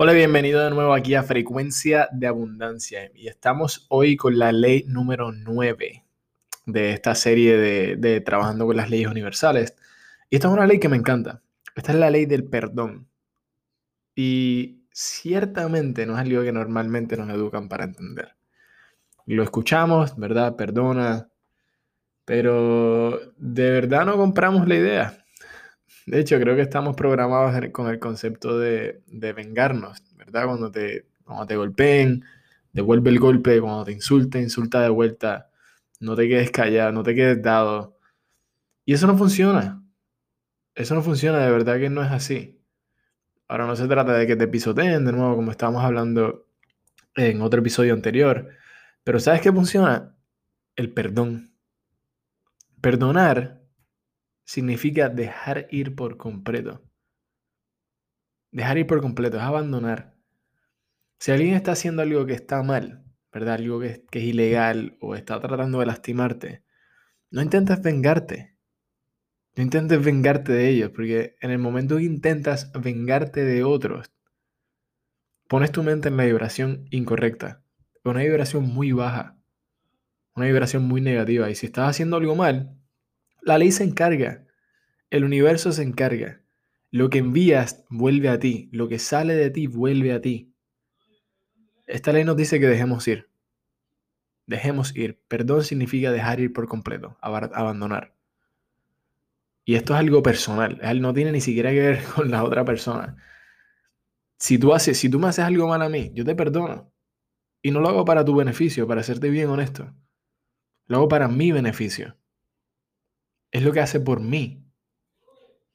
Hola, bienvenido de nuevo aquí a Frecuencia de Abundancia. Y estamos hoy con la ley número 9 de esta serie de, Trabajando con las Leyes Universales. Y esta es una ley que me encanta. Esta es la ley del perdón. Y ciertamente no es algo que normalmente nos educan para entender. Lo escuchamos, ¿verdad? Perdona. Pero de verdad no compramos la idea. De hecho, creo que estamos programados con el concepto de, vengarnos, ¿verdad? Cuando te, cuando te golpeen, devuelve el golpe, cuando te insulte, insulta de vuelta, no te quedes callado, no te quedes dado. Y eso no funciona. Eso no funciona, de verdad que no es así. Ahora no se trata de que te pisoteen de nuevo, como estábamos hablando en otro episodio anterior. Pero ¿sabes qué funciona? El perdón. Perdonar significa dejar ir por completo. Dejar ir por completo es abandonar. Si alguien está haciendo algo que está mal, ¿verdad? Algo que, es ilegal o está tratando de lastimarte, no intentes vengarte. No intentes vengarte de ellos, porque en el momento que intentas vengarte de otros, pones tu mente en la vibración incorrecta, una vibración muy baja, una vibración muy negativa. Y si estás haciendo algo mal, la ley se encarga, el universo se encarga. Lo que envías vuelve a ti, lo que sale de ti vuelve a ti. Esta ley nos dice que dejemos ir. Dejemos ir. Perdón significa dejar ir por completo, abandonar. Y esto es algo personal, no tiene ni siquiera que ver con la otra persona. Si tú, haces, si tú me haces algo mal a mí, yo te perdono. Y no lo hago para tu beneficio, para hacerte bien honesto. Lo hago para mi beneficio es lo que hace por mí.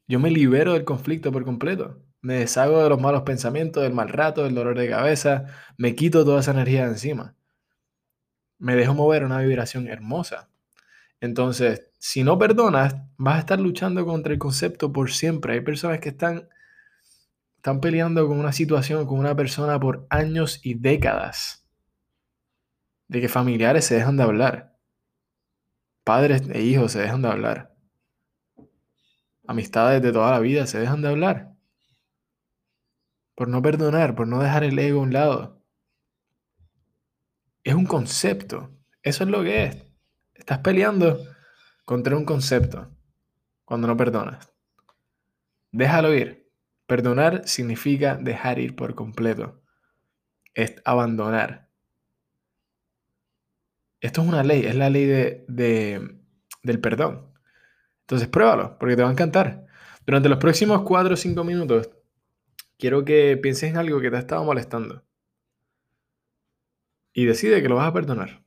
Yo me libero del conflicto por completo. Me deshago de los malos pensamientos, del mal rato, del dolor de cabeza. Me quito toda esa energía de encima. Me dejo mover una vibración hermosa. Entonces, si no perdonas, vas a estar luchando contra el concepto por siempre. Hay personas que están, están peleando con una situación, con una persona por años y décadas. De que familiares se dejan de hablar Padres e hijos se dejan de hablar. Amistades de toda la vida se dejan de hablar. Por no perdonar, por no dejar el ego a un lado. Es un concepto. Eso es lo que es. Estás peleando contra un concepto cuando no perdonas. Déjalo ir. Perdonar significa dejar ir por completo. Es abandonar. Esto es una ley, es la ley de, del perdón. Entonces pruébalo, porque te va a encantar. Durante los próximos 4 o 5 minutos, quiero que pienses en algo que te ha estado molestando. Y decide que lo vas a perdonar.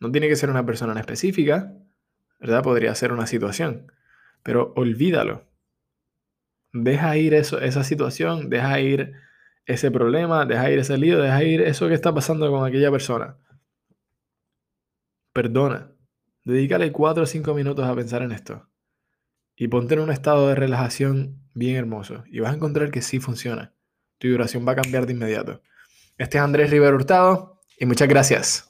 No tiene que ser una persona en específica, ¿verdad? Podría ser una situación. Pero olvídalo. Deja ir eso, esa situación, deja ir ese problema, deja ir ese lío, deja ir eso que está pasando con aquella persona. Perdona. Dedícale 4 o 5 minutos a pensar en esto. Y ponte en un estado de relajación bien hermoso. Y vas a encontrar que sí funciona. Tu vibración va a cambiar de inmediato. Este es Andrés Rivera Hurtado y muchas gracias.